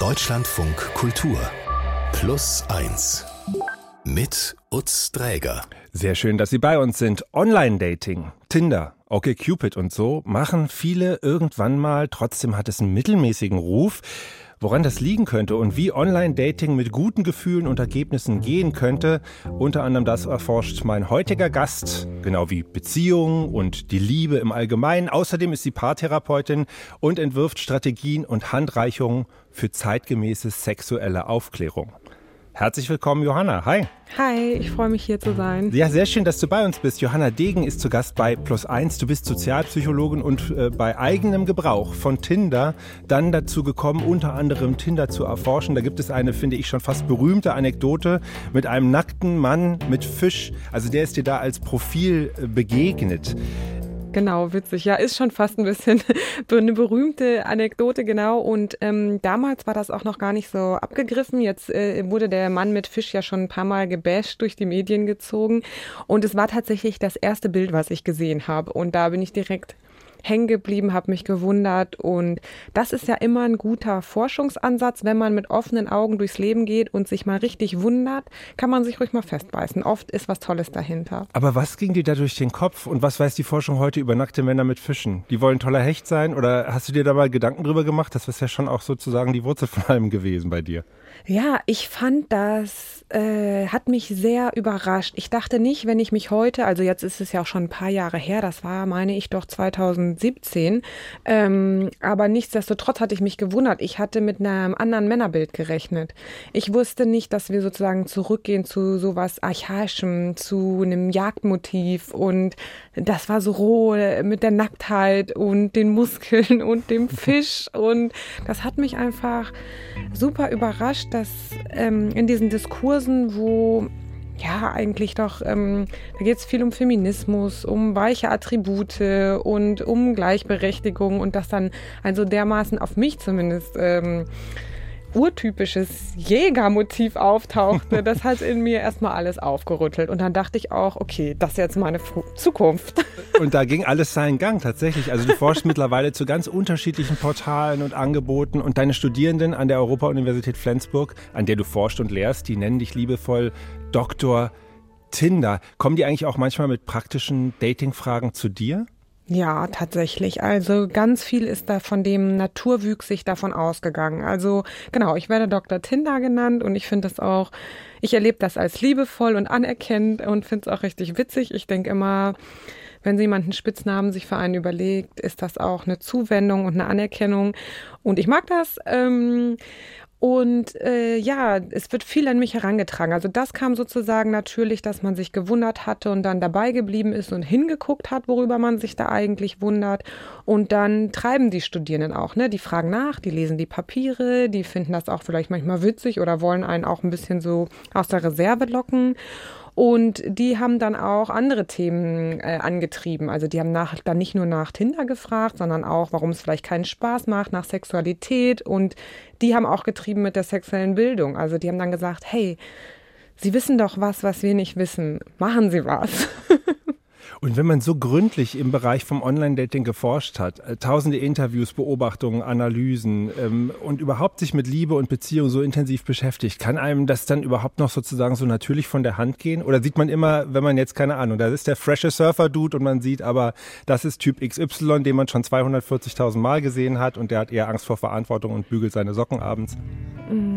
Deutschlandfunk Kultur Plus 1 mit Utz Dräger. Sehr schön, dass Sie bei uns sind. Online-Dating, Tinder, OkCupid und so machen viele irgendwann mal. Trotzdem hat es einen mittelmäßigen Ruf. Woran das liegen könnte und wie Online-Dating mit guten Gefühlen und Ergebnissen gehen könnte, unter anderem das erforscht mein heutiger Gast, genau wie Beziehungen und die Liebe im Allgemeinen. Außerdem ist sie Paartherapeutin und entwirft Strategien und Handreichungen für zeitgemäße sexuelle Aufklärung. Herzlich willkommen, Johanna. Hi. Hi, ich freue mich hier zu sein. Ja, sehr schön, dass du bei uns bist. Johanna Degen ist zu Gast bei Plus Eins. Du bist Sozialpsychologin und äh, bei eigenem Gebrauch von Tinder dann dazu gekommen, unter anderem Tinder zu erforschen. Da gibt es eine, finde ich, schon fast berühmte Anekdote mit einem nackten Mann mit Fisch. Also der ist dir da als Profil äh, begegnet. Genau, witzig. Ja, ist schon fast ein bisschen eine berühmte Anekdote, genau. Und ähm, damals war das auch noch gar nicht so abgegriffen. Jetzt äh, wurde der Mann mit Fisch ja schon ein paar Mal gebasht, durch die Medien gezogen. Und es war tatsächlich das erste Bild, was ich gesehen habe. Und da bin ich direkt hängen geblieben, habe mich gewundert. Und das ist ja immer ein guter Forschungsansatz. Wenn man mit offenen Augen durchs Leben geht und sich mal richtig wundert, kann man sich ruhig mal festbeißen. Oft ist was Tolles dahinter. Aber was ging dir da durch den Kopf und was weiß die Forschung heute über nackte Männer mit Fischen? Die wollen toller Hecht sein oder hast du dir da mal Gedanken drüber gemacht? Das ist ja schon auch sozusagen die Wurzel von allem gewesen bei dir. Ja, ich fand das, äh, hat mich sehr überrascht. Ich dachte nicht, wenn ich mich heute, also jetzt ist es ja auch schon ein paar Jahre her, das war, meine ich, doch 2017, ähm, aber nichtsdestotrotz hatte ich mich gewundert. Ich hatte mit einem anderen Männerbild gerechnet. Ich wusste nicht, dass wir sozusagen zurückgehen zu sowas Archaischem, zu einem Jagdmotiv und das war so roh mit der Nacktheit und den Muskeln und dem Fisch und das hat mich einfach super überrascht dass ähm, in diesen Diskursen, wo ja, eigentlich doch, ähm, da geht es viel um Feminismus, um weiche Attribute und um Gleichberechtigung und das dann also dermaßen auf mich zumindest ähm, urtypisches Jägermotiv auftauchte, das hat in mir erstmal alles aufgerüttelt. Und dann dachte ich auch, okay, das ist jetzt meine Zukunft. Und da ging alles seinen Gang tatsächlich. Also du forschst mittlerweile zu ganz unterschiedlichen Portalen und Angeboten und deine Studierenden an der Europa-Universität Flensburg, an der du forschst und lehrst, die nennen dich liebevoll Dr. Tinder. Kommen die eigentlich auch manchmal mit praktischen Dating-Fragen zu dir? Ja, tatsächlich. Also ganz viel ist da von dem naturwüchsig davon ausgegangen. Also genau, ich werde Dr. Tinder genannt und ich finde das auch, ich erlebe das als liebevoll und anerkennend und finde es auch richtig witzig. Ich denke immer, wenn jemand einen Spitznamen sich für einen überlegt, ist das auch eine Zuwendung und eine Anerkennung. Und ich mag das. Ähm, und äh, ja, es wird viel an mich herangetragen. Also das kam sozusagen natürlich, dass man sich gewundert hatte und dann dabei geblieben ist und hingeguckt hat, worüber man sich da eigentlich wundert. Und dann treiben die Studierenden auch, ne? Die fragen nach, die lesen die Papiere, die finden das auch vielleicht manchmal witzig oder wollen einen auch ein bisschen so aus der Reserve locken. Und die haben dann auch andere Themen äh, angetrieben. Also die haben nach, dann nicht nur nach Tinder gefragt, sondern auch, warum es vielleicht keinen Spaß macht, nach Sexualität. Und die haben auch getrieben mit der sexuellen Bildung. Also die haben dann gesagt, hey, Sie wissen doch was, was wir nicht wissen. Machen Sie was. Und wenn man so gründlich im Bereich vom Online-Dating geforscht hat, äh, tausende Interviews, Beobachtungen, Analysen ähm, und überhaupt sich mit Liebe und Beziehung so intensiv beschäftigt, kann einem das dann überhaupt noch sozusagen so natürlich von der Hand gehen? Oder sieht man immer, wenn man jetzt keine Ahnung, da ist der freshe Surfer-Dude und man sieht aber, das ist Typ XY, den man schon 240.000 Mal gesehen hat und der hat eher Angst vor Verantwortung und bügelt seine Socken abends? Mm.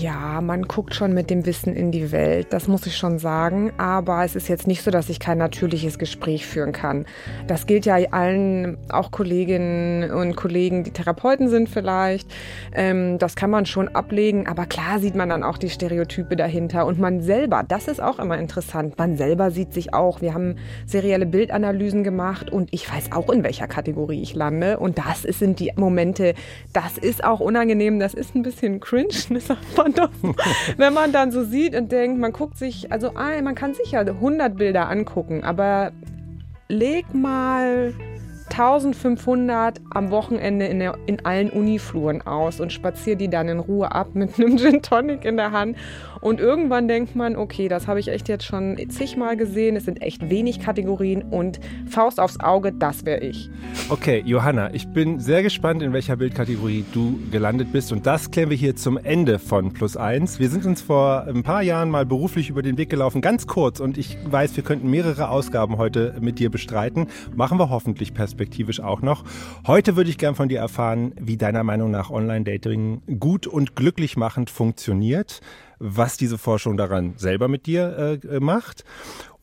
Ja, man guckt schon mit dem Wissen in die Welt, das muss ich schon sagen. Aber es ist jetzt nicht so, dass ich kein natürliches Gespräch führen kann. Das gilt ja allen, auch Kolleginnen und Kollegen, die Therapeuten sind vielleicht. Ähm, das kann man schon ablegen. Aber klar sieht man dann auch die Stereotype dahinter. Und man selber, das ist auch immer interessant. Man selber sieht sich auch. Wir haben serielle Bildanalysen gemacht und ich weiß auch, in welcher Kategorie ich lande. Und das sind die Momente, das ist auch unangenehm, das ist ein bisschen cringe. doch, wenn man dann so sieht und denkt, man guckt sich, also man kann sicher 100 Bilder angucken, aber leg mal 1500 am Wochenende in, der, in allen Unifluren aus und spaziere die dann in Ruhe ab mit einem Gin Tonic in der Hand. Und irgendwann denkt man, okay, das habe ich echt jetzt schon zigmal gesehen. Es sind echt wenig Kategorien und Faust aufs Auge, das wäre ich. Okay, Johanna, ich bin sehr gespannt, in welcher Bildkategorie du gelandet bist. Und das klären wir hier zum Ende von Plus 1. Wir sind uns vor ein paar Jahren mal beruflich über den Weg gelaufen, ganz kurz. Und ich weiß, wir könnten mehrere Ausgaben heute mit dir bestreiten. Machen wir hoffentlich perspektivisch auch noch. Heute würde ich gern von dir erfahren, wie deiner Meinung nach Online-Dating gut und glücklich machend funktioniert was diese Forschung daran selber mit dir äh, macht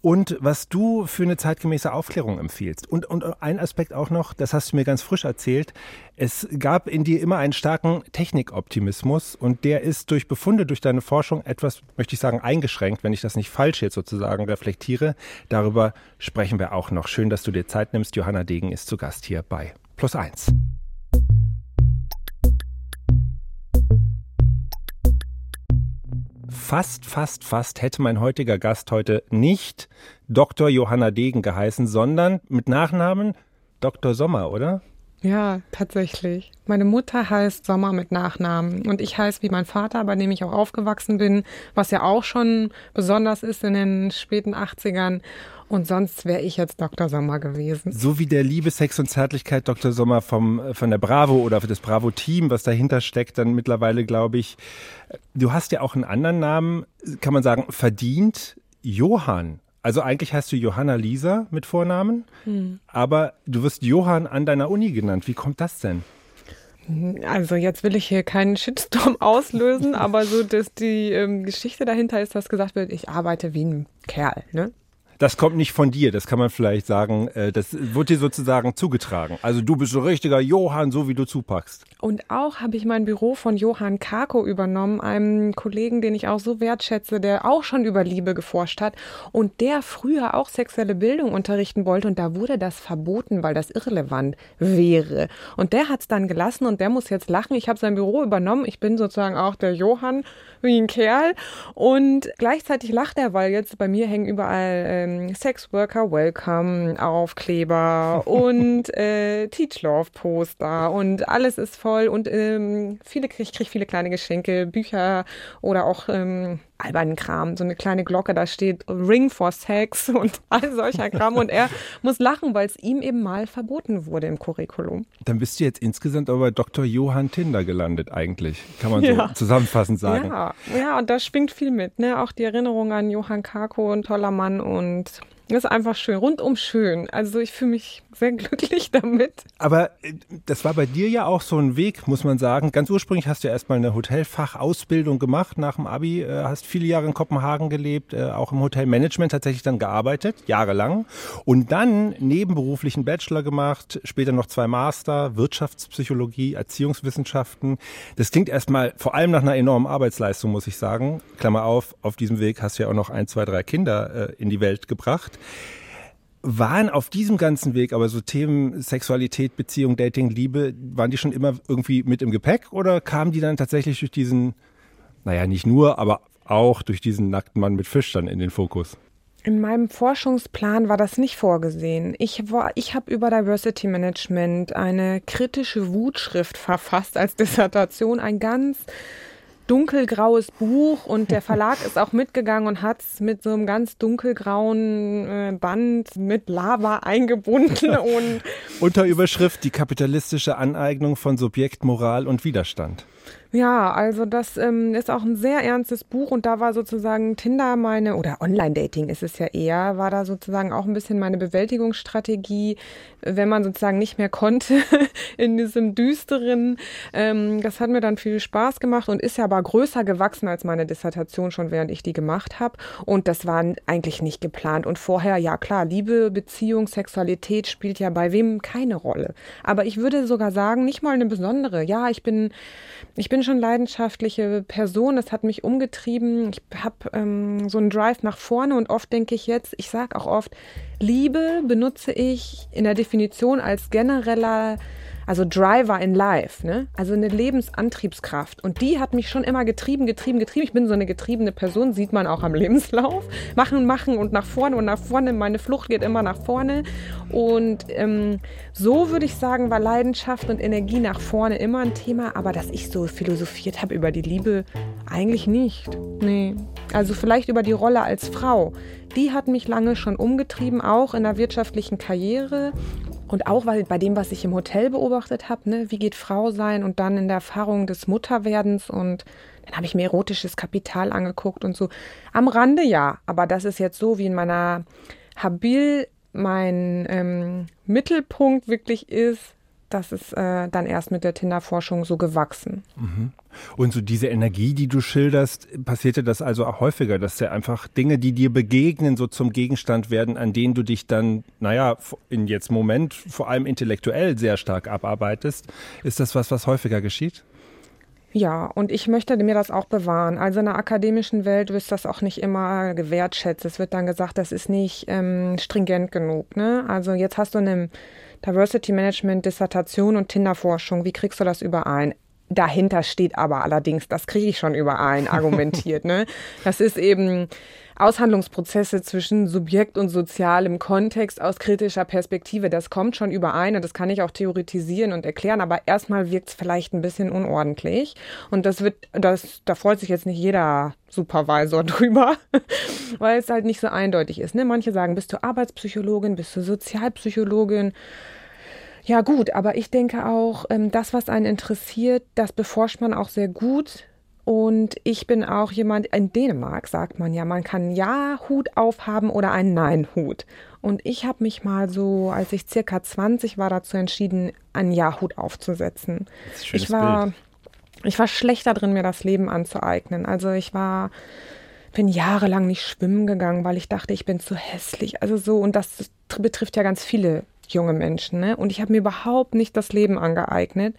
und was du für eine zeitgemäße Aufklärung empfiehlst. Und, und ein Aspekt auch noch, das hast du mir ganz frisch erzählt, es gab in dir immer einen starken Technikoptimismus und der ist durch Befunde, durch deine Forschung etwas, möchte ich sagen, eingeschränkt, wenn ich das nicht falsch jetzt sozusagen reflektiere. Darüber sprechen wir auch noch. Schön, dass du dir Zeit nimmst. Johanna Degen ist zu Gast hier bei Plus eins. Fast, fast, fast hätte mein heutiger Gast heute nicht Dr. Johanna Degen geheißen, sondern mit Nachnamen Dr. Sommer, oder? Ja, tatsächlich. Meine Mutter heißt Sommer mit Nachnamen und ich heiße wie mein Vater, bei dem ich auch aufgewachsen bin, was ja auch schon besonders ist in den späten 80ern. Und sonst wäre ich jetzt Dr. Sommer gewesen. So wie der Liebe, Sex und Zärtlichkeit Dr. Sommer vom, von der Bravo oder das Bravo-Team, was dahinter steckt, dann mittlerweile, glaube ich. Du hast ja auch einen anderen Namen, kann man sagen, verdient. Johann. Also eigentlich heißt du Johanna Lisa mit Vornamen, hm. aber du wirst Johann an deiner Uni genannt. Wie kommt das denn? Also jetzt will ich hier keinen Shitstorm auslösen, aber so dass die ähm, Geschichte dahinter ist, dass gesagt wird, ich arbeite wie ein Kerl. Ne? Das kommt nicht von dir, das kann man vielleicht sagen. Äh, das wird dir sozusagen zugetragen. Also du bist ein richtiger Johann, so wie du zupackst. Und auch habe ich mein Büro von Johann Kako übernommen, einem Kollegen, den ich auch so wertschätze, der auch schon über Liebe geforscht hat und der früher auch sexuelle Bildung unterrichten wollte und da wurde das verboten, weil das irrelevant wäre. Und der hat es dann gelassen und der muss jetzt lachen. Ich habe sein Büro übernommen. Ich bin sozusagen auch der Johann wie ein Kerl und gleichzeitig lacht er, weil jetzt bei mir hängen überall ähm, ähm, Sexworker Welcome Aufkleber und äh, Teach Love Poster und alles ist voll und ähm, viele ich kriege viele kleine Geschenke, Bücher oder auch ähm, albernen Kram, so eine kleine Glocke, da steht Ring for Sex und all solcher Kram und er muss lachen, weil es ihm eben mal verboten wurde im Curriculum. Dann bist du jetzt insgesamt aber Dr. Johann Tinder gelandet eigentlich, kann man ja. so zusammenfassend sagen. Ja, ja, und da schwingt viel mit, ne? Auch die Erinnerung an Johann Kako, ein toller Mann und das ist einfach schön, rundum schön. Also ich fühle mich sehr glücklich damit. Aber äh, das war bei dir ja auch so ein Weg, muss man sagen. Ganz ursprünglich hast du ja erstmal eine Hotelfachausbildung gemacht nach dem Abi, äh, hast viele Jahre in Kopenhagen gelebt, äh, auch im Hotelmanagement tatsächlich dann gearbeitet, jahrelang. Und dann nebenberuflichen Bachelor gemacht, später noch zwei Master, Wirtschaftspsychologie, Erziehungswissenschaften. Das klingt erstmal vor allem nach einer enormen Arbeitsleistung, muss ich sagen. Klammer auf, auf diesem Weg hast du ja auch noch ein, zwei, drei Kinder in die Welt gebracht. Waren auf diesem ganzen Weg aber so Themen Sexualität, Beziehung, Dating, Liebe, waren die schon immer irgendwie mit im Gepäck oder kamen die dann tatsächlich durch diesen, naja, nicht nur, aber auch durch diesen nackten Mann mit Fisch dann in den Fokus? In meinem Forschungsplan war das nicht vorgesehen. Ich, ich habe über Diversity Management eine kritische Wutschrift verfasst als Dissertation, ein ganz dunkelgraues Buch und der Verlag ist auch mitgegangen und hat es mit so einem ganz dunkelgrauen äh, Band mit Lava eingebunden und unter Überschrift die kapitalistische Aneignung von Subjekt, Moral und Widerstand. Ja, also das ähm, ist auch ein sehr ernstes Buch und da war sozusagen Tinder meine, oder Online-Dating ist es ja eher, war da sozusagen auch ein bisschen meine Bewältigungsstrategie, wenn man sozusagen nicht mehr konnte in diesem düsteren. Ähm, das hat mir dann viel Spaß gemacht und ist ja aber größer gewachsen als meine Dissertation schon, während ich die gemacht habe. Und das war eigentlich nicht geplant. Und vorher, ja klar, Liebe, Beziehung, Sexualität spielt ja bei wem keine Rolle. Aber ich würde sogar sagen, nicht mal eine besondere. Ja, ich bin, ich bin bin schon leidenschaftliche Person. Das hat mich umgetrieben. Ich habe ähm, so einen Drive nach vorne und oft denke ich jetzt, ich sage auch oft, Liebe benutze ich in der Definition als genereller also Driver in Life, ne? Also eine Lebensantriebskraft. Und die hat mich schon immer getrieben, getrieben, getrieben. Ich bin so eine getriebene Person, sieht man auch am Lebenslauf. Machen, machen und nach vorne und nach vorne. Meine Flucht geht immer nach vorne. Und ähm, so würde ich sagen, war Leidenschaft und Energie nach vorne immer ein Thema. Aber dass ich so philosophiert habe über die Liebe, eigentlich nicht. Nee. Also vielleicht über die Rolle als Frau. Die hat mich lange schon umgetrieben, auch in der wirtschaftlichen Karriere. Und auch weil bei dem, was ich im Hotel beobachtet habe, ne, wie geht Frau sein und dann in der Erfahrung des Mutterwerdens und dann habe ich mir erotisches Kapital angeguckt und so. Am Rande ja, aber das ist jetzt so wie in meiner Habil mein ähm, Mittelpunkt wirklich ist, das ist äh, dann erst mit der Tinder-Forschung so gewachsen. Mhm. Und so diese Energie, die du schilderst, passierte das also auch häufiger, dass ja einfach Dinge, die dir begegnen, so zum Gegenstand werden, an denen du dich dann, naja, in jetzt Moment vor allem intellektuell sehr stark abarbeitest. Ist das was, was häufiger geschieht? Ja, und ich möchte mir das auch bewahren. Also in der akademischen Welt wird das auch nicht immer gewertschätzt. Es wird dann gesagt, das ist nicht ähm, stringent genug. Ne? Also jetzt hast du eine Diversity Management, Dissertation und Tinderforschung. Wie kriegst du das überein? Dahinter steht aber allerdings, das kriege ich schon überein, argumentiert. ne? Das ist eben Aushandlungsprozesse zwischen Subjekt und Sozial im Kontext aus kritischer Perspektive. Das kommt schon überein und das kann ich auch theoretisieren und erklären, aber erstmal wirkt es vielleicht ein bisschen unordentlich. Und das wird, das, da freut sich jetzt nicht jeder Supervisor drüber, weil es halt nicht so eindeutig ist. Ne? Manche sagen, bist du Arbeitspsychologin, bist du Sozialpsychologin? Ja gut, aber ich denke auch, ähm, das, was einen interessiert, das beforscht man auch sehr gut und ich bin auch jemand, in Dänemark sagt man ja, man kann Ja-Hut aufhaben oder einen Nein-Hut. Und ich habe mich mal so, als ich circa 20 war, dazu entschieden, einen Ja-Hut aufzusetzen. ich war, Bild. ich war schlechter drin, mir das Leben anzueignen. Also ich war, bin jahrelang nicht schwimmen gegangen, weil ich dachte, ich bin zu hässlich. Also so, und das betrifft ja ganz viele junge Menschen. Ne? Und ich habe mir überhaupt nicht das Leben angeeignet.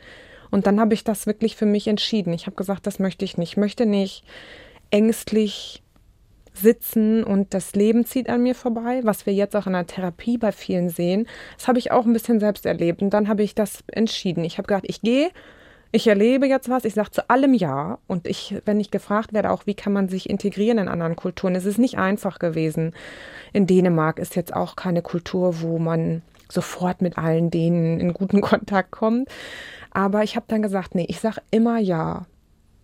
Und dann habe ich das wirklich für mich entschieden. Ich habe gesagt, das möchte ich nicht. Ich möchte nicht ängstlich sitzen und das Leben zieht an mir vorbei, was wir jetzt auch in der Therapie bei vielen sehen. Das habe ich auch ein bisschen selbst erlebt und dann habe ich das entschieden. Ich habe gesagt, ich gehe, ich erlebe jetzt was, ich sage zu allem Ja und ich, wenn ich gefragt werde, auch wie kann man sich integrieren in anderen Kulturen, es ist nicht einfach gewesen. In Dänemark ist jetzt auch keine Kultur, wo man sofort mit allen denen in guten Kontakt kommt. Aber ich habe dann gesagt, nee, ich sage immer ja.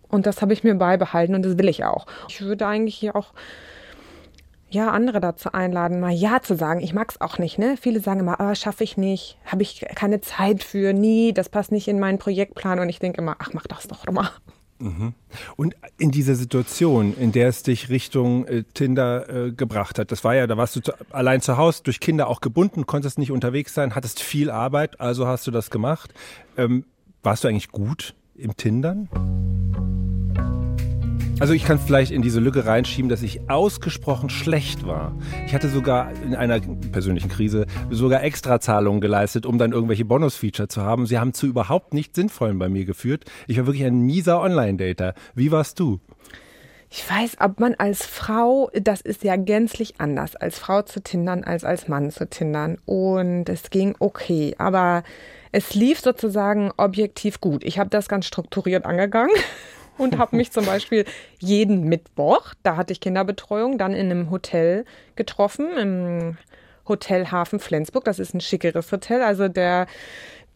Und das habe ich mir beibehalten und das will ich auch. Ich würde eigentlich hier auch ja, andere dazu einladen, mal Ja zu sagen. Ich mag es auch nicht, ne? Viele sagen immer, ah, schaffe ich nicht, habe ich keine Zeit für, nie, das passt nicht in meinen Projektplan. Und ich denke immer, ach, mach das doch mal. Und in dieser Situation, in der es dich Richtung äh, Tinder äh, gebracht hat, das war ja, da warst du zu, allein zu Hause, durch Kinder auch gebunden, konntest nicht unterwegs sein, hattest viel Arbeit, also hast du das gemacht. Ähm, warst du eigentlich gut im Tindern? Also ich kann vielleicht in diese Lücke reinschieben, dass ich ausgesprochen schlecht war. Ich hatte sogar in einer persönlichen Krise sogar Extrazahlungen geleistet, um dann irgendwelche Bonus-Feature zu haben. Sie haben zu überhaupt nicht Sinnvollen bei mir geführt. Ich war wirklich ein mieser Online-Dater. Wie warst du? Ich weiß, ob man als Frau, das ist ja gänzlich anders, als Frau zu tindern, als als Mann zu tindern. Und es ging okay, aber es lief sozusagen objektiv gut. Ich habe das ganz strukturiert angegangen und habe mich zum Beispiel jeden Mittwoch, da hatte ich Kinderbetreuung, dann in einem Hotel getroffen, im Hotel Hafen Flensburg. Das ist ein schickeres Hotel. Also der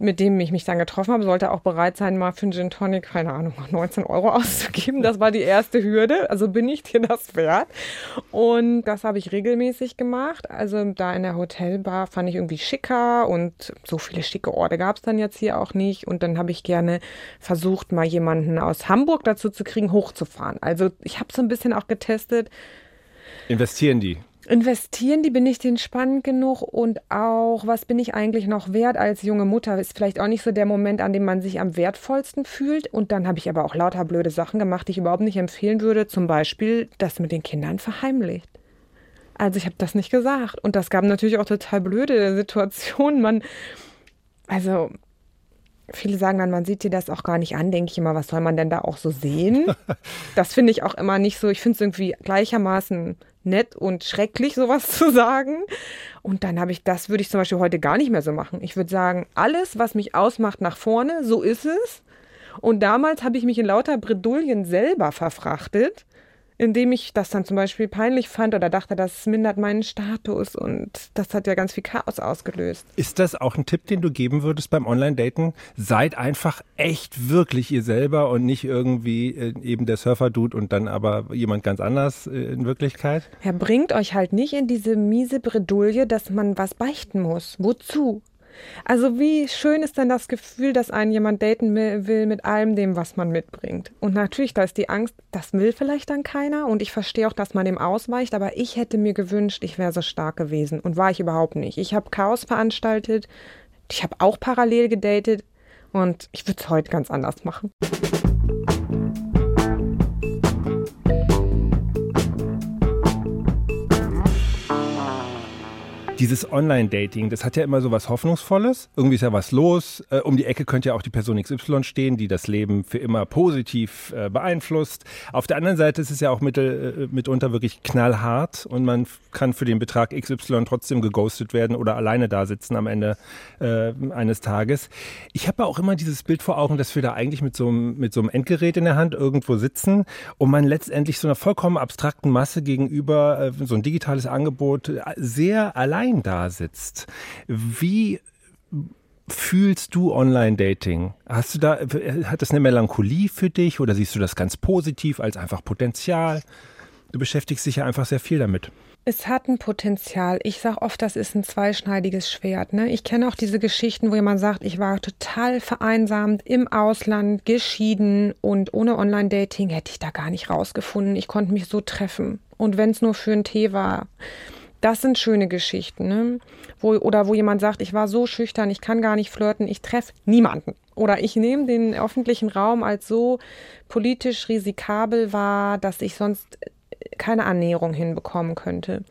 mit dem ich mich dann getroffen habe, sollte auch bereit sein, mal für einen Gin Tonic, keine Ahnung, 19 Euro auszugeben. Das war die erste Hürde. Also bin ich dir das wert. Und das habe ich regelmäßig gemacht. Also da in der Hotelbar fand ich irgendwie schicker und so viele schicke Orte gab es dann jetzt hier auch nicht. Und dann habe ich gerne versucht, mal jemanden aus Hamburg dazu zu kriegen, hochzufahren. Also ich habe so ein bisschen auch getestet. Investieren die? Investieren die, bin ich denen spannend genug und auch, was bin ich eigentlich noch wert als junge Mutter, ist vielleicht auch nicht so der Moment, an dem man sich am wertvollsten fühlt. Und dann habe ich aber auch lauter blöde Sachen gemacht, die ich überhaupt nicht empfehlen würde. Zum Beispiel das mit den Kindern verheimlicht. Also ich habe das nicht gesagt. Und das gab natürlich auch total blöde Situationen. Man, also Viele sagen dann, man sieht dir das auch gar nicht an, denke ich immer, was soll man denn da auch so sehen? das finde ich auch immer nicht so. Ich finde es irgendwie gleichermaßen nett und schrecklich, sowas zu sagen. Und dann habe ich, das würde ich zum Beispiel heute gar nicht mehr so machen. Ich würde sagen, alles, was mich ausmacht, nach vorne, so ist es. Und damals habe ich mich in lauter Bredouillen selber verfrachtet indem ich das dann zum Beispiel peinlich fand oder dachte, das mindert meinen Status und das hat ja ganz viel Chaos ausgelöst. Ist das auch ein Tipp, den du geben würdest beim Online-Daten? Seid einfach echt wirklich ihr selber und nicht irgendwie äh, eben der Surfer-Dude und dann aber jemand ganz anders äh, in Wirklichkeit? Ja, bringt euch halt nicht in diese miese Bredouille, dass man was beichten muss. Wozu? Also wie schön ist denn das Gefühl, dass einen jemand daten will mit allem dem, was man mitbringt. Und natürlich, da ist die Angst, das will vielleicht dann keiner. Und ich verstehe auch, dass man dem ausweicht. Aber ich hätte mir gewünscht, ich wäre so stark gewesen. Und war ich überhaupt nicht. Ich habe Chaos veranstaltet. Ich habe auch parallel gedatet. Und ich würde es heute ganz anders machen. Dieses Online-Dating, das hat ja immer so was Hoffnungsvolles. Irgendwie ist ja was los. Äh, um die Ecke könnte ja auch die Person XY stehen, die das Leben für immer positiv äh, beeinflusst. Auf der anderen Seite ist es ja auch mittel, äh, mitunter wirklich knallhart und man kann für den Betrag XY trotzdem geghostet werden oder alleine da sitzen am Ende eines Tages. Ich habe auch immer dieses Bild vor Augen, dass wir da eigentlich mit so, einem, mit so einem Endgerät in der Hand irgendwo sitzen und man letztendlich so einer vollkommen abstrakten Masse gegenüber so ein digitales Angebot sehr allein allein da sitzt, wie fühlst du Online-Dating? Hast du da, hat das eine Melancholie für dich oder siehst du das ganz positiv als einfach Potenzial? Du beschäftigst dich ja einfach sehr viel damit. Es hat ein Potenzial. Ich sage oft, das ist ein zweischneidiges Schwert. Ne? Ich kenne auch diese Geschichten, wo jemand sagt, ich war total vereinsamt im Ausland, geschieden und ohne Online-Dating hätte ich da gar nicht rausgefunden. Ich konnte mich so treffen. Und wenn es nur für einen Tee war. Das sind schöne Geschichten, ne? Wo, oder wo jemand sagt, ich war so schüchtern, ich kann gar nicht flirten, ich treffe niemanden. Oder ich nehme den öffentlichen Raum als so politisch risikabel wahr, dass ich sonst keine Annäherung hinbekommen könnte.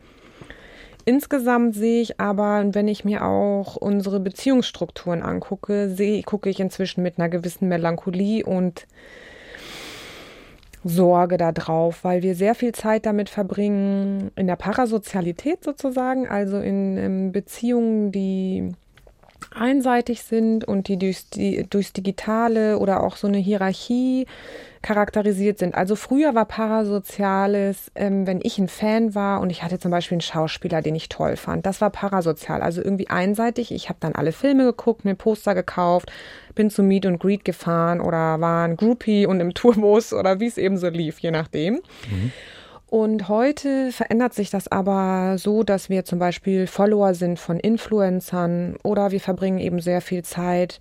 Insgesamt sehe ich aber, wenn ich mir auch unsere Beziehungsstrukturen angucke, sehe, gucke ich inzwischen mit einer gewissen Melancholie und Sorge darauf, weil wir sehr viel Zeit damit verbringen, in der Parasozialität sozusagen, also in, in Beziehungen, die einseitig sind und die durchs, die durchs Digitale oder auch so eine Hierarchie charakterisiert sind. Also früher war Parasoziales, ähm, wenn ich ein Fan war und ich hatte zum Beispiel einen Schauspieler, den ich toll fand. Das war parasozial, also irgendwie einseitig. Ich habe dann alle Filme geguckt, mir Poster gekauft, bin zu Meet und Greet gefahren oder war ein Groupie und im Tourbus oder wie es eben so lief, je nachdem. Mhm. Und heute verändert sich das aber so, dass wir zum Beispiel Follower sind von Influencern oder wir verbringen eben sehr viel Zeit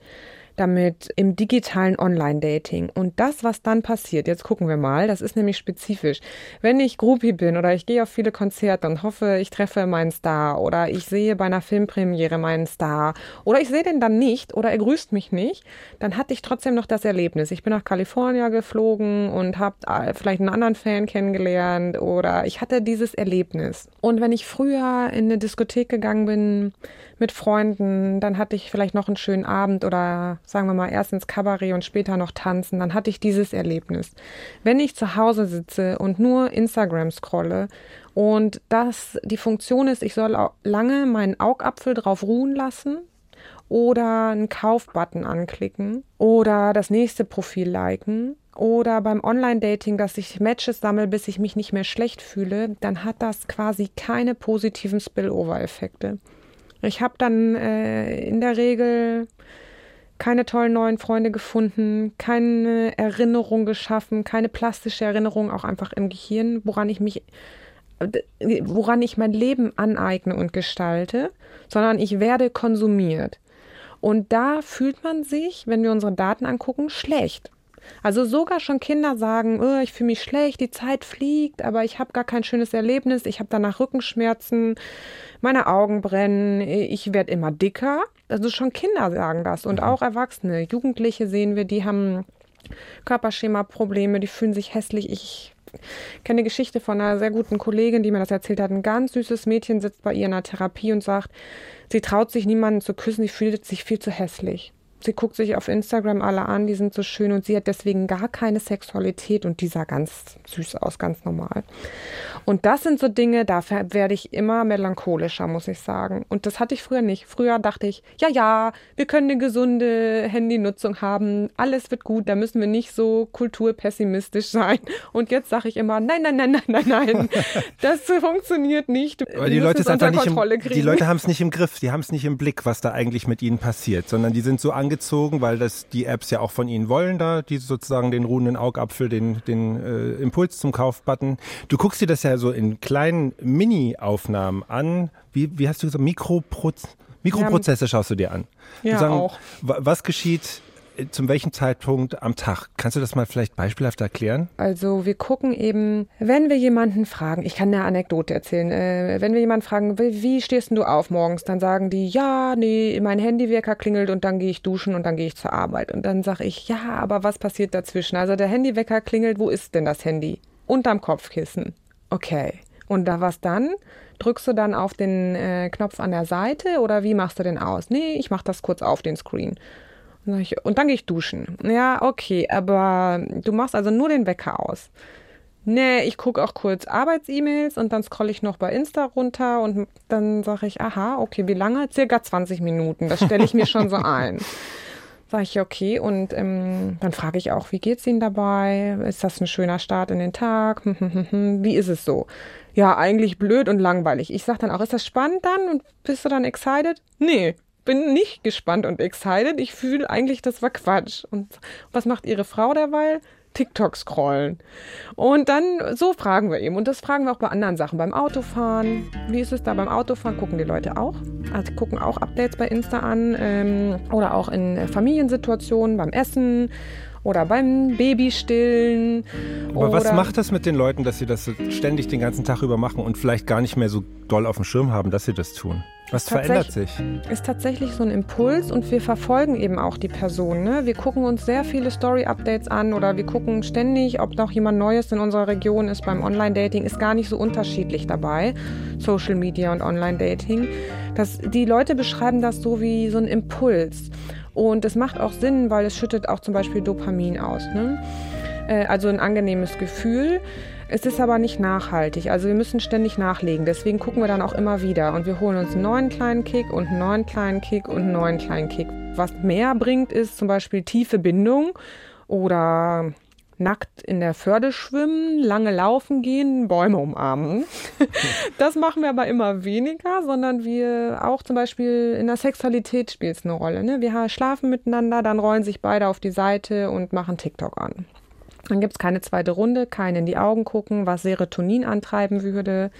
damit im digitalen Online-Dating. Und das, was dann passiert, jetzt gucken wir mal, das ist nämlich spezifisch. Wenn ich Groupie bin oder ich gehe auf viele Konzerte und hoffe, ich treffe meinen Star oder ich sehe bei einer Filmpremiere meinen Star oder ich sehe den dann nicht oder er grüßt mich nicht, dann hatte ich trotzdem noch das Erlebnis. Ich bin nach Kalifornien geflogen und habe äh, vielleicht einen anderen Fan kennengelernt oder ich hatte dieses Erlebnis. Und wenn ich früher in eine Diskothek gegangen bin, mit Freunden, dann hatte ich vielleicht noch einen schönen Abend oder sagen wir mal erst ins Kabarett und später noch tanzen, dann hatte ich dieses Erlebnis. Wenn ich zu Hause sitze und nur Instagram scrolle und das die Funktion ist, ich soll lange meinen Augapfel drauf ruhen lassen, oder einen Kaufbutton anklicken oder das nächste Profil liken oder beim Online-Dating, dass ich Matches sammle, bis ich mich nicht mehr schlecht fühle, dann hat das quasi keine positiven Spillover-Effekte. Ich habe dann äh, in der Regel keine tollen neuen Freunde gefunden, keine Erinnerung geschaffen, keine plastische Erinnerung auch einfach im Gehirn, woran ich mich woran ich mein Leben aneigne und gestalte, sondern ich werde konsumiert. Und da fühlt man sich, wenn wir unsere Daten angucken, schlecht. Also sogar schon Kinder sagen, oh, ich fühle mich schlecht, die Zeit fliegt, aber ich habe gar kein schönes Erlebnis, ich habe danach Rückenschmerzen, meine Augen brennen, ich werde immer dicker. Also schon Kinder sagen das und mhm. auch Erwachsene. Jugendliche sehen wir, die haben Körperschema-Probleme, die fühlen sich hässlich. Ich kenne eine Geschichte von einer sehr guten Kollegin, die mir das erzählt hat. Ein ganz süßes Mädchen sitzt bei ihr in einer Therapie und sagt, sie traut sich niemanden zu küssen, sie fühlt sich viel zu hässlich. Sie guckt sich auf Instagram alle an, die sind so schön und sie hat deswegen gar keine Sexualität und die sah ganz süß aus, ganz normal. Und das sind so Dinge, da werde ich immer melancholischer, muss ich sagen. Und das hatte ich früher nicht. Früher dachte ich, ja, ja, wir können eine gesunde Handynutzung haben, alles wird gut, da müssen wir nicht so kulturpessimistisch sein. Und jetzt sage ich immer, nein, nein, nein, nein, nein, nein, das funktioniert nicht. Aber die Leute, sind nicht im, die Leute haben es nicht im Griff, die haben es nicht im Blick, was da eigentlich mit ihnen passiert, sondern die sind so angezogen, weil das die Apps ja auch von ihnen wollen, da die sozusagen den ruhenden Augapfel, den, den äh, Impuls zum Kaufbutton. Du guckst dir das ja so in kleinen Mini-Aufnahmen an. Wie, wie hast du gesagt? Mikroproz Mikroprozesse schaust du dir an. Ja, sagen, auch. Was geschieht zum welchen Zeitpunkt am Tag? Kannst du das mal vielleicht beispielhaft erklären? Also wir gucken eben, wenn wir jemanden fragen, ich kann eine Anekdote erzählen, äh, wenn wir jemanden fragen, wie stehst du auf morgens, dann sagen die, ja, nee, mein Handywecker klingelt und dann gehe ich duschen und dann gehe ich zur Arbeit. Und dann sage ich, ja, aber was passiert dazwischen? Also der Handywecker klingelt, wo ist denn das Handy? Unterm Kopfkissen. Okay. Und da was dann? Drückst du dann auf den äh, Knopf an der Seite oder wie machst du den aus? Nee, ich mache das kurz auf den Screen. Und dann gehe ich duschen. Ja, okay, aber du machst also nur den Wecker aus. Nee, ich gucke auch kurz Arbeits-E-Mails und dann scrolle ich noch bei Insta runter und dann sage ich, aha, okay, wie lange? Circa 20 Minuten. Das stelle ich mir schon so ein. Sage ich, okay, und ähm, dann frage ich auch, wie geht's Ihnen dabei? Ist das ein schöner Start in den Tag? wie ist es so? Ja, eigentlich blöd und langweilig. Ich sage dann auch, ist das spannend dann? Und bist du dann excited? Nee, bin nicht gespannt und excited. Ich fühle eigentlich, das war Quatsch. Und was macht Ihre Frau derweil? TikTok scrollen. Und dann, so fragen wir eben. Und das fragen wir auch bei anderen Sachen. Beim Autofahren. Wie ist es da beim Autofahren? Gucken die Leute auch. Also gucken auch Updates bei Insta an. Ähm, oder auch in Familiensituationen, beim Essen oder beim Babystillen. Aber was macht das mit den Leuten, dass sie das ständig den ganzen Tag über machen und vielleicht gar nicht mehr so doll auf dem Schirm haben, dass sie das tun? Was verändert sich? Ist tatsächlich so ein Impuls und wir verfolgen eben auch die Person. Ne? Wir gucken uns sehr viele Story-Updates an oder wir gucken ständig, ob noch jemand Neues in unserer Region ist. Beim Online-Dating ist gar nicht so unterschiedlich dabei. Social Media und Online-Dating. Die Leute beschreiben das so wie so ein Impuls. Und es macht auch Sinn, weil es schüttet auch zum Beispiel Dopamin aus. Ne? Äh, also ein angenehmes Gefühl. Es ist aber nicht nachhaltig. Also wir müssen ständig nachlegen. Deswegen gucken wir dann auch immer wieder. Und wir holen uns einen neuen kleinen Kick und einen neuen kleinen Kick und einen neuen kleinen Kick. Was mehr bringt, ist zum Beispiel tiefe Bindung oder nackt in der Förde schwimmen, lange laufen gehen, Bäume umarmen. das machen wir aber immer weniger, sondern wir auch zum Beispiel in der Sexualität spielt es eine Rolle. Ne? Wir schlafen miteinander, dann rollen sich beide auf die Seite und machen TikTok an. Dann gibt es keine zweite Runde, kein in die Augen gucken, was Serotonin antreiben würde.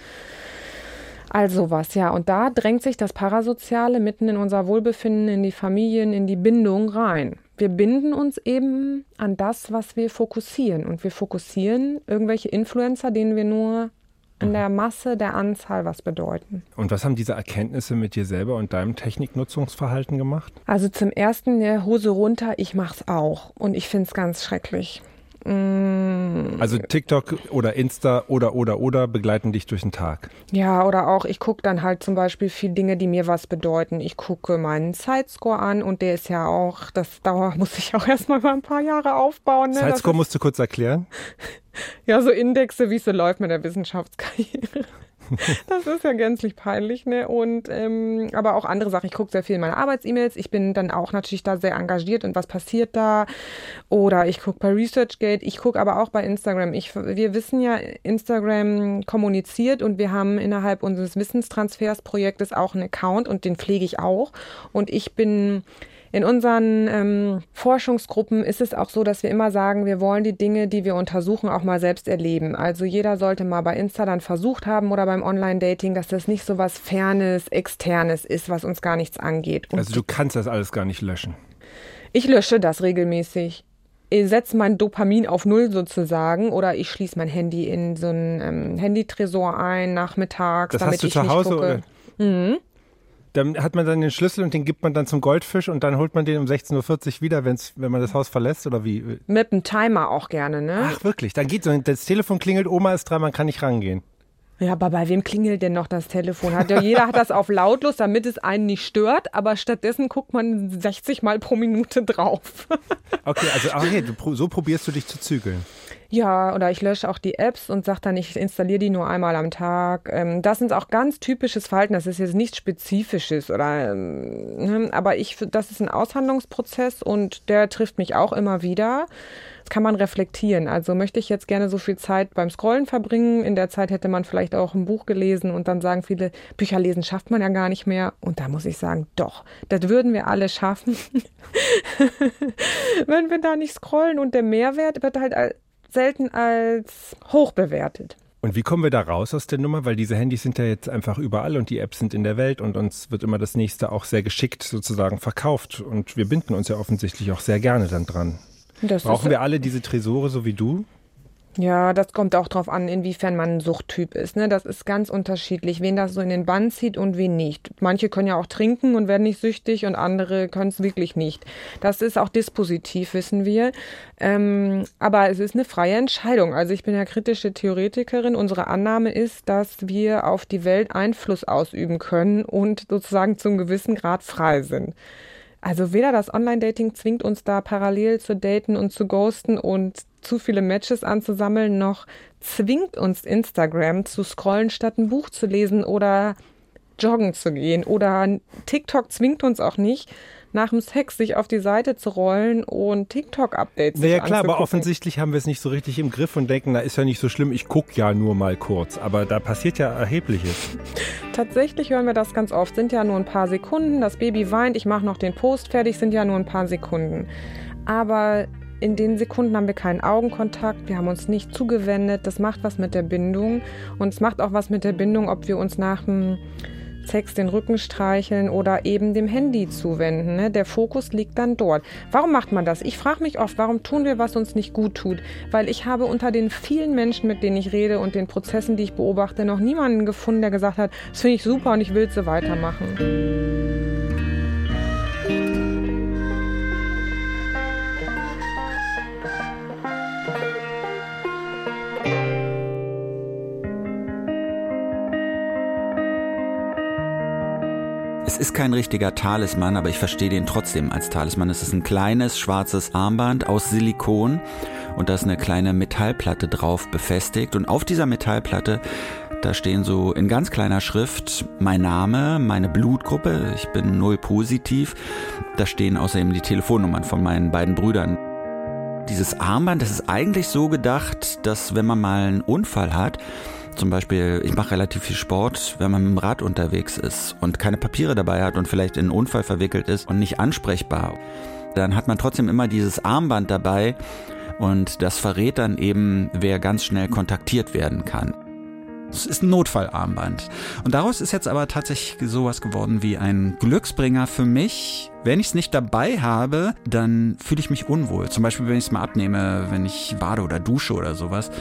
Also was, ja. Und da drängt sich das Parasoziale mitten in unser Wohlbefinden, in die Familien, in die Bindung rein. Wir binden uns eben an das, was wir fokussieren. Und wir fokussieren irgendwelche Influencer, denen wir nur in der Masse, der Anzahl was bedeuten. Und was haben diese Erkenntnisse mit dir selber und deinem Techniknutzungsverhalten gemacht? Also zum ersten, der Hose runter, ich mach's auch. Und ich finde es ganz schrecklich. Mm. Also TikTok oder Insta oder oder oder begleiten dich durch den Tag. Ja, oder auch, ich gucke dann halt zum Beispiel viele Dinge, die mir was bedeuten. Ich gucke meinen Sidescore an und der ist ja auch, das dauert, muss ich auch erstmal mal ein paar Jahre aufbauen. Ne? Sidescore musst du kurz erklären. Ja, so Indexe, wie es so läuft mit der Wissenschaftskarriere. das ist ja gänzlich peinlich, ne? Und ähm, aber auch andere Sachen. Ich gucke sehr viel in meine Arbeits-E-Mails. Ich bin dann auch natürlich da sehr engagiert und was passiert da. Oder ich gucke bei ResearchGate. Ich gucke aber auch bei Instagram. Ich, wir wissen ja, Instagram kommuniziert und wir haben innerhalb unseres Wissenstransfersprojektes auch einen Account und den pflege ich auch. Und ich bin in unseren ähm, Forschungsgruppen ist es auch so, dass wir immer sagen, wir wollen die Dinge, die wir untersuchen, auch mal selbst erleben. Also jeder sollte mal bei Insta dann versucht haben oder beim Online-Dating, dass das nicht so was Fernes, Externes ist, was uns gar nichts angeht. Und also du kannst das alles gar nicht löschen. Ich lösche das regelmäßig. Ich setze mein Dopamin auf Null sozusagen oder ich schließe mein Handy in so einen ähm, Handytresor ein nachmittags, das damit hast du ich zu nicht Hause, gucke. Oder? Mhm. Dann hat man dann den Schlüssel und den gibt man dann zum Goldfisch und dann holt man den um 16.40 Uhr wieder, wenn's, wenn man das Haus verlässt oder wie? Mit einem Timer auch gerne, ne? Ach wirklich, dann geht so, das Telefon klingelt, Oma ist dran, man kann nicht rangehen. Ja, aber bei wem klingelt denn noch das Telefon? Hat ja, jeder hat das auf lautlos, damit es einen nicht stört, aber stattdessen guckt man 60 Mal pro Minute drauf. Okay, also okay, so probierst du dich zu zügeln. Ja, oder ich lösche auch die Apps und sage dann, ich installiere die nur einmal am Tag. Ähm, das ist auch ganz typisches Verhalten. Das ist jetzt nichts Spezifisches oder, ähm, ne, aber ich, das ist ein Aushandlungsprozess und der trifft mich auch immer wieder. Das kann man reflektieren. Also möchte ich jetzt gerne so viel Zeit beim Scrollen verbringen. In der Zeit hätte man vielleicht auch ein Buch gelesen und dann sagen viele, Bücher lesen schafft man ja gar nicht mehr. Und da muss ich sagen, doch, das würden wir alle schaffen, wenn wir da nicht scrollen. Und der Mehrwert wird halt selten als hoch bewertet. Und wie kommen wir da raus aus der Nummer? Weil diese Handys sind ja jetzt einfach überall und die Apps sind in der Welt und uns wird immer das nächste auch sehr geschickt sozusagen verkauft. Und wir binden uns ja offensichtlich auch sehr gerne dann dran. Das Brauchen wir alle diese Tresore so wie du? Ja, das kommt auch darauf an, inwiefern man ein Suchttyp ist. Ne? Das ist ganz unterschiedlich, wen das so in den Bann zieht und wen nicht. Manche können ja auch trinken und werden nicht süchtig und andere können es wirklich nicht. Das ist auch dispositiv, wissen wir. Ähm, aber es ist eine freie Entscheidung. Also ich bin ja kritische Theoretikerin. Unsere Annahme ist, dass wir auf die Welt Einfluss ausüben können und sozusagen zum gewissen Grad frei sind. Also weder das Online-Dating zwingt uns da parallel zu daten und zu ghosten und zu viele Matches anzusammeln, noch zwingt uns Instagram zu scrollen, statt ein Buch zu lesen oder joggen zu gehen. Oder TikTok zwingt uns auch nicht, nach dem Sex sich auf die Seite zu rollen und TikTok-Updates zu Naja klar, aber offensichtlich haben wir es nicht so richtig im Griff und denken, na ist ja nicht so schlimm, ich gucke ja nur mal kurz. Aber da passiert ja Erhebliches. Tatsächlich hören wir das ganz oft. Sind ja nur ein paar Sekunden, das Baby weint, ich mache noch den Post fertig, sind ja nur ein paar Sekunden. Aber in den Sekunden haben wir keinen Augenkontakt, wir haben uns nicht zugewendet. Das macht was mit der Bindung. Und es macht auch was mit der Bindung, ob wir uns nach dem Sex den Rücken streicheln oder eben dem Handy zuwenden. Ne? Der Fokus liegt dann dort. Warum macht man das? Ich frage mich oft, warum tun wir, was uns nicht gut tut? Weil ich habe unter den vielen Menschen, mit denen ich rede und den Prozessen, die ich beobachte, noch niemanden gefunden, der gesagt hat, das finde ich super und ich will so weitermachen. Es ist kein richtiger Talisman, aber ich verstehe den trotzdem als Talisman. Es ist ein kleines schwarzes Armband aus Silikon und da ist eine kleine Metallplatte drauf befestigt und auf dieser Metallplatte da stehen so in ganz kleiner Schrift mein Name, meine Blutgruppe, ich bin null positiv. Da stehen außerdem die Telefonnummern von meinen beiden Brüdern. Dieses Armband, das ist eigentlich so gedacht, dass wenn man mal einen Unfall hat, zum Beispiel, ich mache relativ viel Sport, wenn man mit dem Rad unterwegs ist und keine Papiere dabei hat und vielleicht in einen Unfall verwickelt ist und nicht ansprechbar. Dann hat man trotzdem immer dieses Armband dabei und das verrät dann eben, wer ganz schnell kontaktiert werden kann. Es ist ein Notfallarmband. Und daraus ist jetzt aber tatsächlich sowas geworden wie ein Glücksbringer für mich. Wenn ich es nicht dabei habe, dann fühle ich mich unwohl. Zum Beispiel, wenn ich es mal abnehme, wenn ich bade oder dusche oder sowas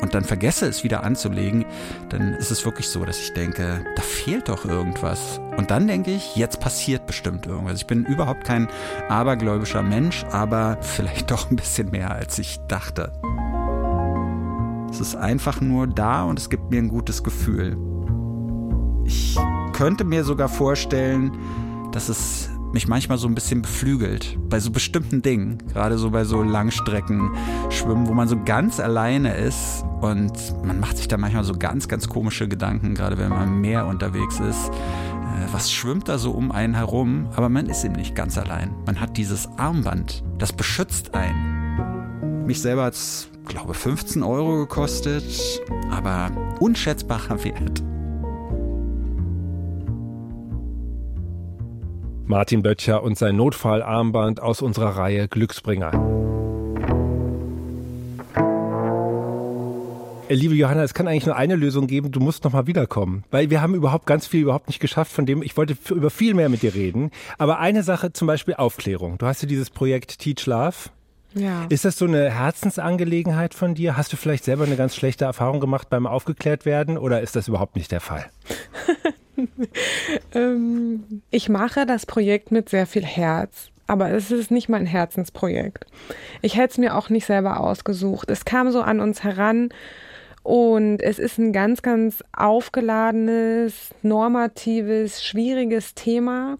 und dann vergesse es wieder anzulegen, dann ist es wirklich so, dass ich denke, da fehlt doch irgendwas. Und dann denke ich, jetzt passiert bestimmt irgendwas. Ich bin überhaupt kein abergläubischer Mensch, aber vielleicht doch ein bisschen mehr, als ich dachte. Es ist einfach nur da und es gibt mir ein gutes Gefühl. Ich könnte mir sogar vorstellen, dass es mich manchmal so ein bisschen beflügelt. Bei so bestimmten Dingen. Gerade so bei so Langstrecken schwimmen, wo man so ganz alleine ist. Und man macht sich da manchmal so ganz, ganz komische Gedanken, gerade wenn man im Meer unterwegs ist. Äh, was schwimmt da so um einen herum? Aber man ist eben nicht ganz allein. Man hat dieses Armband. Das beschützt einen. Mich selber hat es, glaube 15 Euro gekostet, aber unschätzbarer Wert. Martin Böttcher und sein Notfallarmband aus unserer Reihe Glücksbringer. Äh, liebe Johanna, es kann eigentlich nur eine Lösung geben, du musst nochmal wiederkommen. Weil wir haben überhaupt ganz viel überhaupt nicht geschafft, von dem ich wollte über viel mehr mit dir reden. Aber eine Sache, zum Beispiel Aufklärung. Du hast ja dieses Projekt Teach Love. Ja. Ist das so eine Herzensangelegenheit von dir? Hast du vielleicht selber eine ganz schlechte Erfahrung gemacht beim Aufgeklärt werden oder ist das überhaupt nicht der Fall? ähm, ich mache das Projekt mit sehr viel Herz. Aber es ist nicht mein Herzensprojekt. Ich hätte es mir auch nicht selber ausgesucht. Es kam so an uns heran Und es ist ein ganz, ganz aufgeladenes, normatives, schwieriges Thema.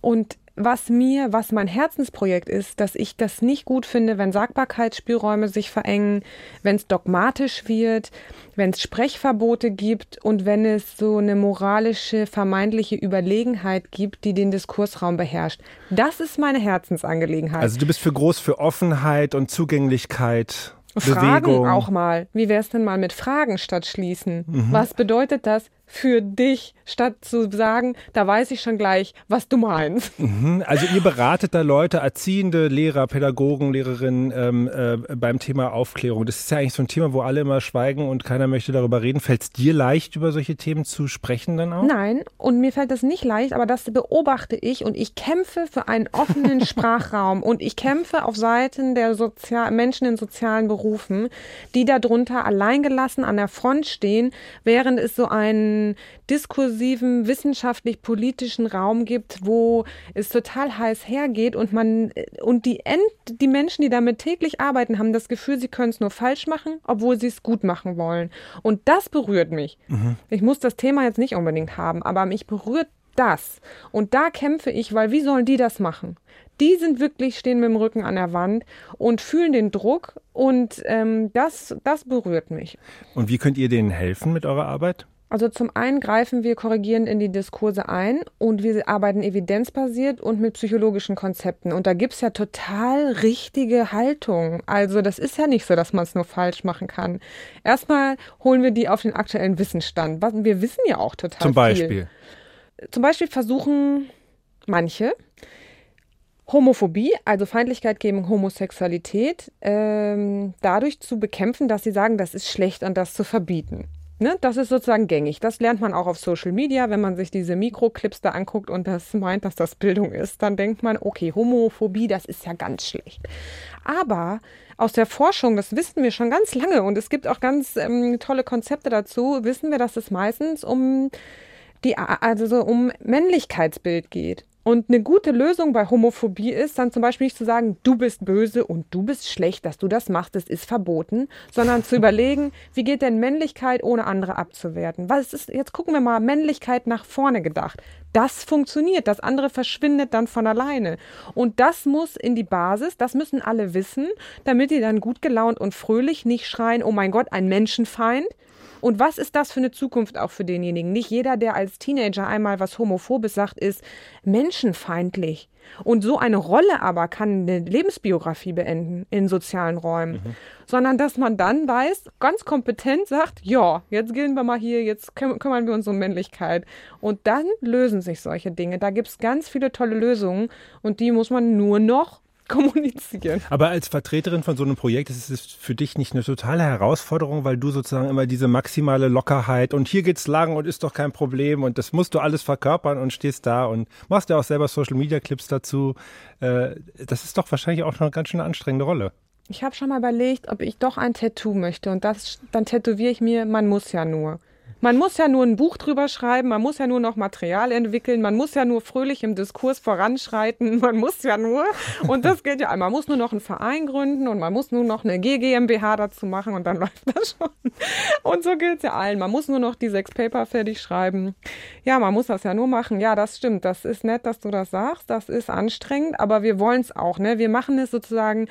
Und was mir, was mein Herzensprojekt ist, dass ich das nicht gut finde, wenn Sagbarkeitsspielräume sich verengen, wenn es dogmatisch wird, wenn es Sprechverbote gibt und wenn es so eine moralische, vermeintliche Überlegenheit gibt, die den Diskursraum beherrscht. Das ist meine Herzensangelegenheit. Also du bist für groß für Offenheit und Zugänglichkeit. Fragen Bewegung. auch mal. Wie wär's denn mal mit Fragen statt schließen? Mhm. Was bedeutet das für dich, statt zu sagen, da weiß ich schon gleich, was du meinst? Mhm. Also ihr beratet da Leute, Erziehende, Lehrer, Pädagogen, Lehrerinnen ähm, äh, beim Thema Aufklärung. Das ist ja eigentlich so ein Thema, wo alle immer schweigen und keiner möchte darüber reden. Fällt es dir leicht, über solche Themen zu sprechen dann auch? Nein, und mir fällt das nicht leicht, aber das beobachte ich und ich kämpfe für einen offenen Sprachraum und ich kämpfe auf Seiten der Sozial Menschen in sozialen Berufen, die darunter alleingelassen an der Front stehen, während es so einen diskursiven, wissenschaftlich-politischen Raum gibt, wo es total heiß hergeht und man und die End, die Menschen, die damit täglich arbeiten, haben das Gefühl, sie können es nur falsch machen, obwohl sie es gut machen wollen. Und das berührt mich. Ich muss das Thema jetzt nicht unbedingt haben, aber mich berührt das. Und da kämpfe ich, weil wie sollen die das machen? Die sind wirklich, stehen mit dem Rücken an der Wand und fühlen den Druck und ähm, das, das berührt mich. Und wie könnt ihr denen helfen mit eurer Arbeit? Also zum einen greifen wir korrigierend in die Diskurse ein und wir arbeiten evidenzbasiert und mit psychologischen Konzepten. Und da gibt's ja total richtige Haltung. Also das ist ja nicht so, dass man es nur falsch machen kann. Erstmal holen wir die auf den aktuellen Wissensstand. Wir wissen ja auch total Zum Beispiel. viel. Zum Beispiel versuchen manche Homophobie, also Feindlichkeit gegen Homosexualität, ähm, dadurch zu bekämpfen, dass sie sagen, das ist schlecht und das zu verbieten. Ne? Das ist sozusagen gängig. Das lernt man auch auf Social Media, wenn man sich diese Mikroclips da anguckt und das meint, dass das Bildung ist. Dann denkt man, okay, Homophobie, das ist ja ganz schlecht. Aber aus der Forschung, das wissen wir schon ganz lange und es gibt auch ganz ähm, tolle Konzepte dazu, wissen wir, dass es meistens um die, also so um Männlichkeitsbild geht. Und eine gute Lösung bei Homophobie ist dann zum Beispiel nicht zu sagen, du bist böse und du bist schlecht, dass du das machst, das ist verboten, sondern zu überlegen, wie geht denn Männlichkeit ohne andere abzuwerten? Was ist, jetzt gucken wir mal, Männlichkeit nach vorne gedacht. Das funktioniert, das andere verschwindet dann von alleine. Und das muss in die Basis, das müssen alle wissen, damit die dann gut gelaunt und fröhlich nicht schreien, oh mein Gott, ein Menschenfeind, und was ist das für eine Zukunft auch für denjenigen? Nicht jeder, der als Teenager einmal was Homophobes sagt, ist menschenfeindlich. Und so eine Rolle aber kann eine Lebensbiografie beenden in sozialen Räumen. Sondern dass man dann weiß, ganz kompetent sagt, ja, jetzt gehen wir mal hier, jetzt küm kümmern wir uns um Männlichkeit. Und dann lösen sich solche Dinge. Da gibt es ganz viele tolle Lösungen und die muss man nur noch kommunizieren. Aber als Vertreterin von so einem Projekt ist es für dich nicht eine totale Herausforderung, weil du sozusagen immer diese maximale Lockerheit und hier geht's lang und ist doch kein Problem und das musst du alles verkörpern und stehst da und machst ja auch selber Social Media Clips dazu. Äh, Das ist doch wahrscheinlich auch schon eine ganz schön anstrengende Rolle. Ich habe schon mal überlegt, ob ich doch ein Tattoo möchte. Und das, dann tätowiere ich mir, man muss ja nur. Man muss ja nur ein Buch drüber schreiben, man muss ja nur noch Material entwickeln, man muss ja nur fröhlich im Diskurs voranschreiten, man muss ja nur, und das geht ja, man muss nur noch einen Verein gründen und man muss nur noch eine GGMBH dazu machen und dann läuft das schon. Und so gilt es ja allen. Man muss nur noch die sechs Paper fertig schreiben. Ja, man muss das ja nur machen. Ja, das stimmt. Das ist nett, dass du das sagst. Das ist anstrengend, aber wir wollen es auch. Ne? Wir machen es sozusagen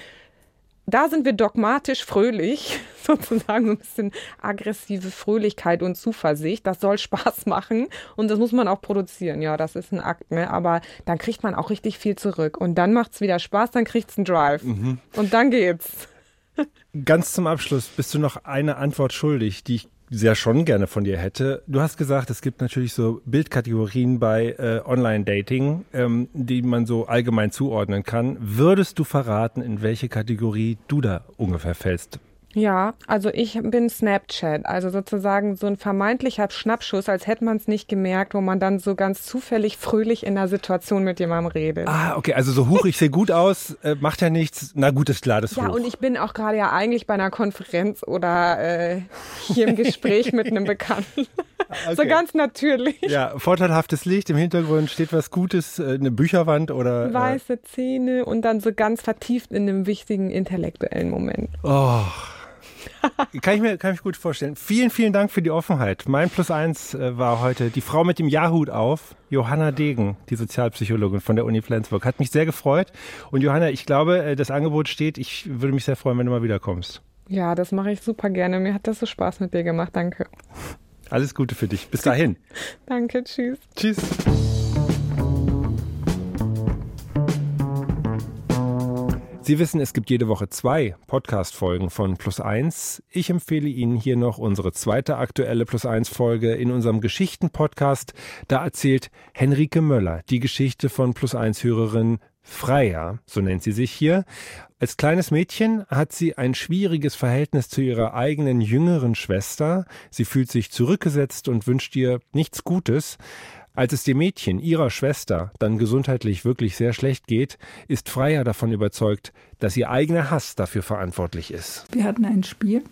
da sind wir dogmatisch fröhlich, sozusagen so ein bisschen aggressive Fröhlichkeit und Zuversicht. Das soll Spaß machen und das muss man auch produzieren. Ja, das ist ein Akt, ne? Aber dann kriegt man auch richtig viel zurück und dann macht's wieder Spaß, dann kriegt's einen Drive und dann geht's. Ganz zum Abschluss bist du noch eine Antwort schuldig, die ich sehr schon gerne von dir hätte. Du hast gesagt, es gibt natürlich so Bildkategorien bei äh, Online-Dating, ähm, die man so allgemein zuordnen kann. Würdest du verraten, in welche Kategorie du da ungefähr fällst? Ja, also ich bin Snapchat, also sozusagen so ein vermeintlicher Schnappschuss, als hätte man es nicht gemerkt, wo man dann so ganz zufällig fröhlich in einer Situation mit jemandem redet. Ah, okay, also so hoch, ich sehe gut aus, äh, macht ja nichts. Na gut, ist klar, das Ja, hoch. und ich bin auch gerade ja eigentlich bei einer Konferenz oder äh, hier im Gespräch mit einem Bekannten. So Okay. ganz natürlich. ja, vorteilhaftes Licht, im Hintergrund steht was Gutes, äh, eine Bücherwand oder... Äh, Weiße Zähne und dann so ganz vertieft in einem wichtigen intellektuellen Moment. oh, kann, ich mir, kann ich mir gut vorstellen. Vielen, vielen Dank für die Offenheit. Mein Plus eins äh, war heute die Frau mit dem Jahrhut auf, Johanna Degen, die Sozialpsychologin von der Uni Flensburg. Hat mich sehr gefreut. Und Johanna, ich glaube, äh, das Angebot steht. Ich würde mich sehr freuen, wenn du mal wiederkommst. Ja, das mache ich super gerne. Mir hat das so Spaß mit dir gemacht. Danke. Alles Gute für dich. Bis dahin. Danke, tschüss. Tschüss. Sie wissen, es gibt jede Woche zwei Podcast-Folgen von Plus Eins. Ich empfehle Ihnen hier noch unsere zweite aktuelle Plus Eins-Folge in unserem Geschichten-Podcast. Da erzählt Henrike Möller die Geschichte von Plus Eins-Hörerin Freya, so nennt sie sich hier. Als kleines Mädchen hat sie ein schwieriges Verhältnis zu ihrer eigenen jüngeren Schwester. Sie fühlt sich zurückgesetzt und wünscht ihr nichts Gutes. Als es dem Mädchen, ihrer Schwester, dann gesundheitlich wirklich sehr schlecht geht, ist Freya davon überzeugt, dass ihr eigener Hass dafür verantwortlich ist. Wir hatten ein Spiel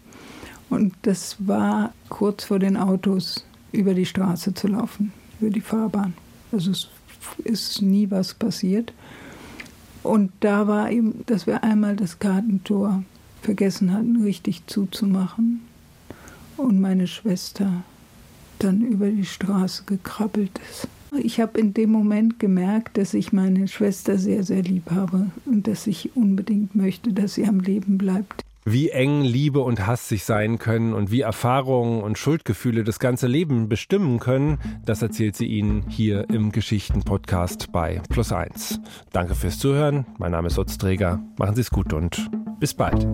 und das war kurz vor den Autos über die Straße zu laufen, über die Fahrbahn. Also es ist nie was passiert. Und da war eben, dass wir einmal das Gartentor vergessen hatten, richtig zuzumachen. Und meine Schwester dann über die Straße gekrabbelt ist. Ich habe in dem Moment gemerkt, dass ich meine Schwester sehr, sehr lieb habe und dass ich unbedingt möchte, dass sie am Leben bleibt. Wie eng Liebe und Hass sich sein können und wie Erfahrungen und Schuldgefühle das ganze Leben bestimmen können, das erzählt sie Ihnen hier im Geschichten-Podcast bei Plus 1. Danke fürs Zuhören. Mein Name ist Utz Träger. Machen Sie es gut und bis bald.